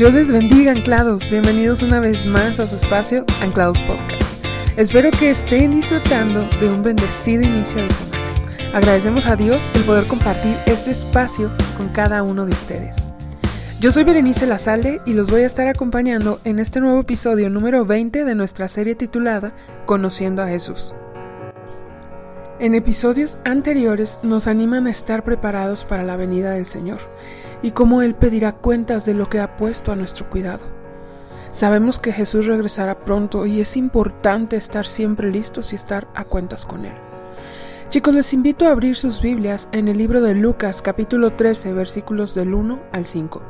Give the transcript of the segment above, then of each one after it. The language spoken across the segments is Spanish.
Dios les bendiga, anclados. Bienvenidos una vez más a su espacio Anclados Podcast. Espero que estén disfrutando de un bendecido inicio de semana. Agradecemos a Dios el poder compartir este espacio con cada uno de ustedes. Yo soy Berenice Lazalde y los voy a estar acompañando en este nuevo episodio número 20 de nuestra serie titulada Conociendo a Jesús. En episodios anteriores nos animan a estar preparados para la venida del Señor y cómo Él pedirá cuentas de lo que ha puesto a nuestro cuidado. Sabemos que Jesús regresará pronto y es importante estar siempre listos y estar a cuentas con Él. Chicos, les invito a abrir sus Biblias en el libro de Lucas capítulo 13 versículos del 1 al 5.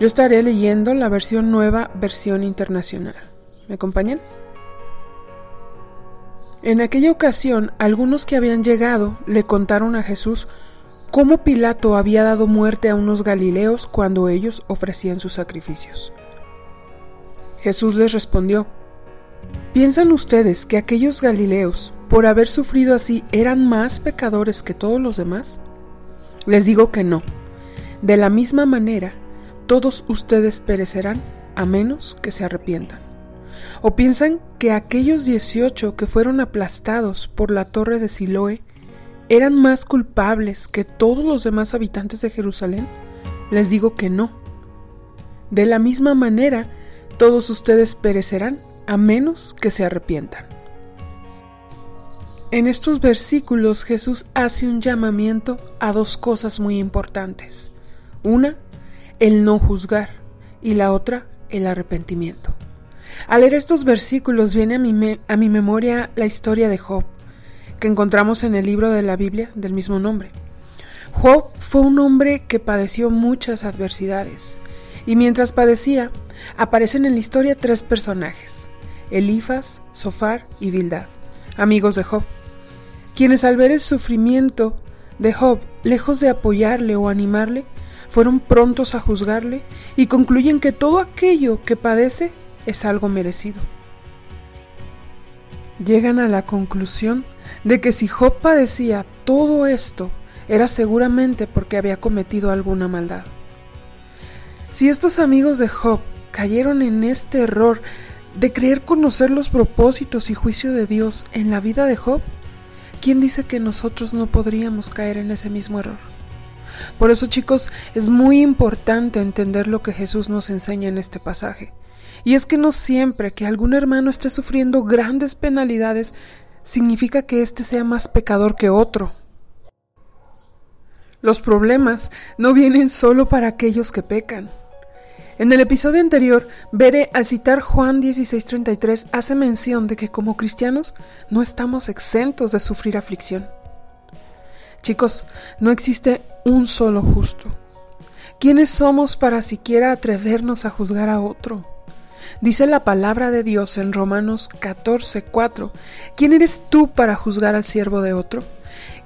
Yo estaré leyendo la versión nueva, versión internacional. ¿Me acompañan? En aquella ocasión, algunos que habían llegado le contaron a Jesús cómo Pilato había dado muerte a unos galileos cuando ellos ofrecían sus sacrificios. Jesús les respondió, ¿Piensan ustedes que aquellos galileos, por haber sufrido así, eran más pecadores que todos los demás? Les digo que no. De la misma manera, todos ustedes perecerán a menos que se arrepientan. ¿O piensan que aquellos dieciocho que fueron aplastados por la torre de Siloé eran más culpables que todos los demás habitantes de Jerusalén? Les digo que no. De la misma manera, todos ustedes perecerán a menos que se arrepientan. En estos versículos Jesús hace un llamamiento a dos cosas muy importantes. Una, el no juzgar y la otra, el arrepentimiento. Al leer estos versículos viene a mi, a mi memoria la historia de Job que encontramos en el libro de la Biblia del mismo nombre. Job fue un hombre que padeció muchas adversidades, y mientras padecía, aparecen en la historia tres personajes, Elifas, Sofar y Bildad, amigos de Job, quienes al ver el sufrimiento de Job, lejos de apoyarle o animarle, fueron prontos a juzgarle y concluyen que todo aquello que padece es algo merecido. Llegan a la conclusión de que si Job padecía todo esto, era seguramente porque había cometido alguna maldad. Si estos amigos de Job cayeron en este error de creer conocer los propósitos y juicio de Dios en la vida de Job, ¿quién dice que nosotros no podríamos caer en ese mismo error? Por eso chicos, es muy importante entender lo que Jesús nos enseña en este pasaje. Y es que no siempre que algún hermano esté sufriendo grandes penalidades significa que éste sea más pecador que otro. Los problemas no vienen solo para aquellos que pecan. En el episodio anterior, Bere, al citar Juan 16:33, hace mención de que como cristianos no estamos exentos de sufrir aflicción. Chicos, no existe un solo justo. ¿Quiénes somos para siquiera atrevernos a juzgar a otro? Dice la palabra de Dios en Romanos 14:4, ¿quién eres tú para juzgar al siervo de otro?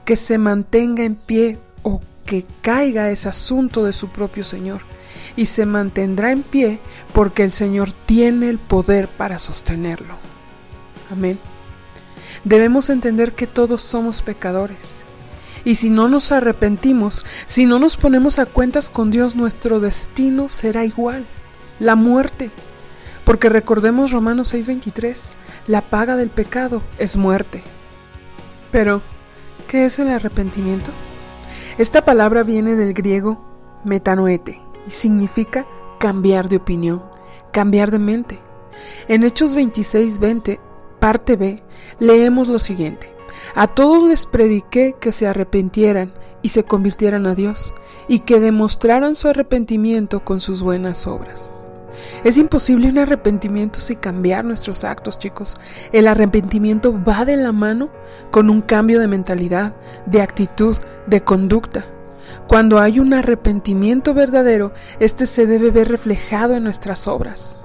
Que se mantenga en pie o que caiga es asunto de su propio Señor, y se mantendrá en pie porque el Señor tiene el poder para sostenerlo. Amén. Debemos entender que todos somos pecadores. Y si no nos arrepentimos, si no nos ponemos a cuentas con Dios, nuestro destino será igual, la muerte. Porque recordemos Romanos 6:23, la paga del pecado es muerte. Pero, ¿qué es el arrepentimiento? Esta palabra viene del griego metanoete y significa cambiar de opinión, cambiar de mente. En Hechos 26:20, parte B, leemos lo siguiente. A todos les prediqué que se arrepintieran y se convirtieran a Dios, y que demostraran su arrepentimiento con sus buenas obras. Es imposible un arrepentimiento sin cambiar nuestros actos, chicos. El arrepentimiento va de la mano con un cambio de mentalidad, de actitud, de conducta. Cuando hay un arrepentimiento verdadero, este se debe ver reflejado en nuestras obras.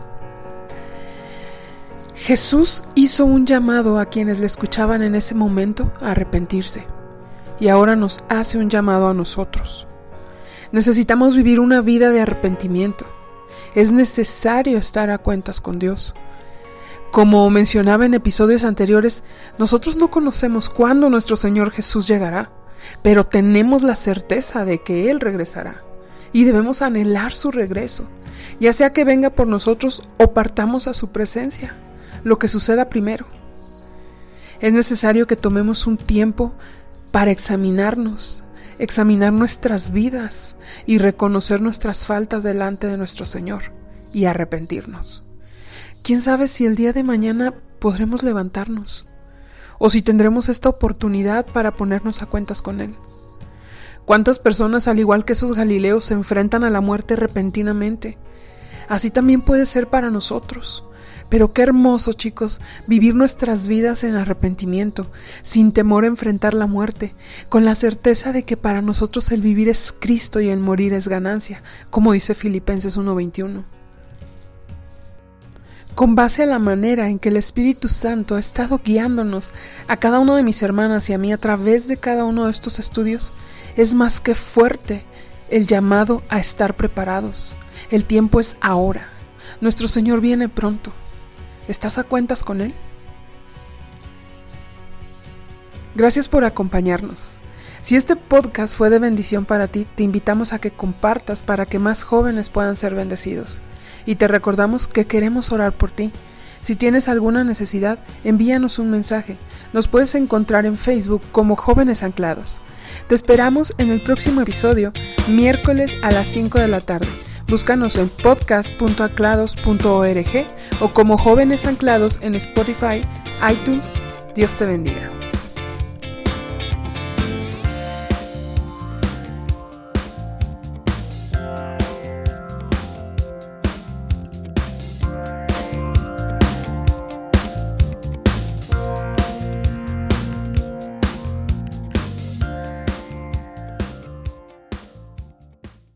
Jesús hizo un llamado a quienes le escuchaban en ese momento a arrepentirse y ahora nos hace un llamado a nosotros. Necesitamos vivir una vida de arrepentimiento. Es necesario estar a cuentas con Dios. Como mencionaba en episodios anteriores, nosotros no conocemos cuándo nuestro Señor Jesús llegará, pero tenemos la certeza de que Él regresará. y debemos anhelar su regreso, ya sea que venga por nosotros o partamos a su presencia, lo que suceda primero. Es necesario que tomemos un tiempo para examinarnos, examinar nuestras vidas y reconocer nuestras faltas delante de nuestro Señor y arrepentirnos. ¿Quién sabe si el día de mañana podremos levantarnos? ¿O si tendremos esta oportunidad para ponernos a cuentas con Él? ¿Cuántas personas, al igual que esos Galileos, se enfrentan a la muerte repentinamente? Así también puede ser para nosotros. Pero qué hermoso, chicos, vivir nuestras vidas en arrepentimiento, sin temor a enfrentar la muerte, con la certeza de que para nosotros el vivir es Cristo y el morir es ganancia, como dice Filipenses 1:21. Con base a la manera en que el Espíritu Santo ha estado guiándonos a cada uno de mis hermanas y a mí a través de cada uno de estos estudios, es más que fuerte el llamado a estar preparados. El tiempo es ahora. Nuestro Señor viene pronto. ¿Estás a cuentas con Él? Gracias por acompañarnos. Si este podcast fue de bendición para ti, te invitamos a que compartas para que más jóvenes puedan ser bendecidos. Y te recordamos que queremos orar por ti. Si tienes alguna necesidad, envíanos un mensaje. Nos puedes encontrar en Facebook como Jóvenes Anclados. Te esperamos en el próximo episodio, miércoles a las 5 de la tarde. Búscanos en podcast.anclados.org o como jóvenes anclados en Spotify, iTunes. Dios te bendiga.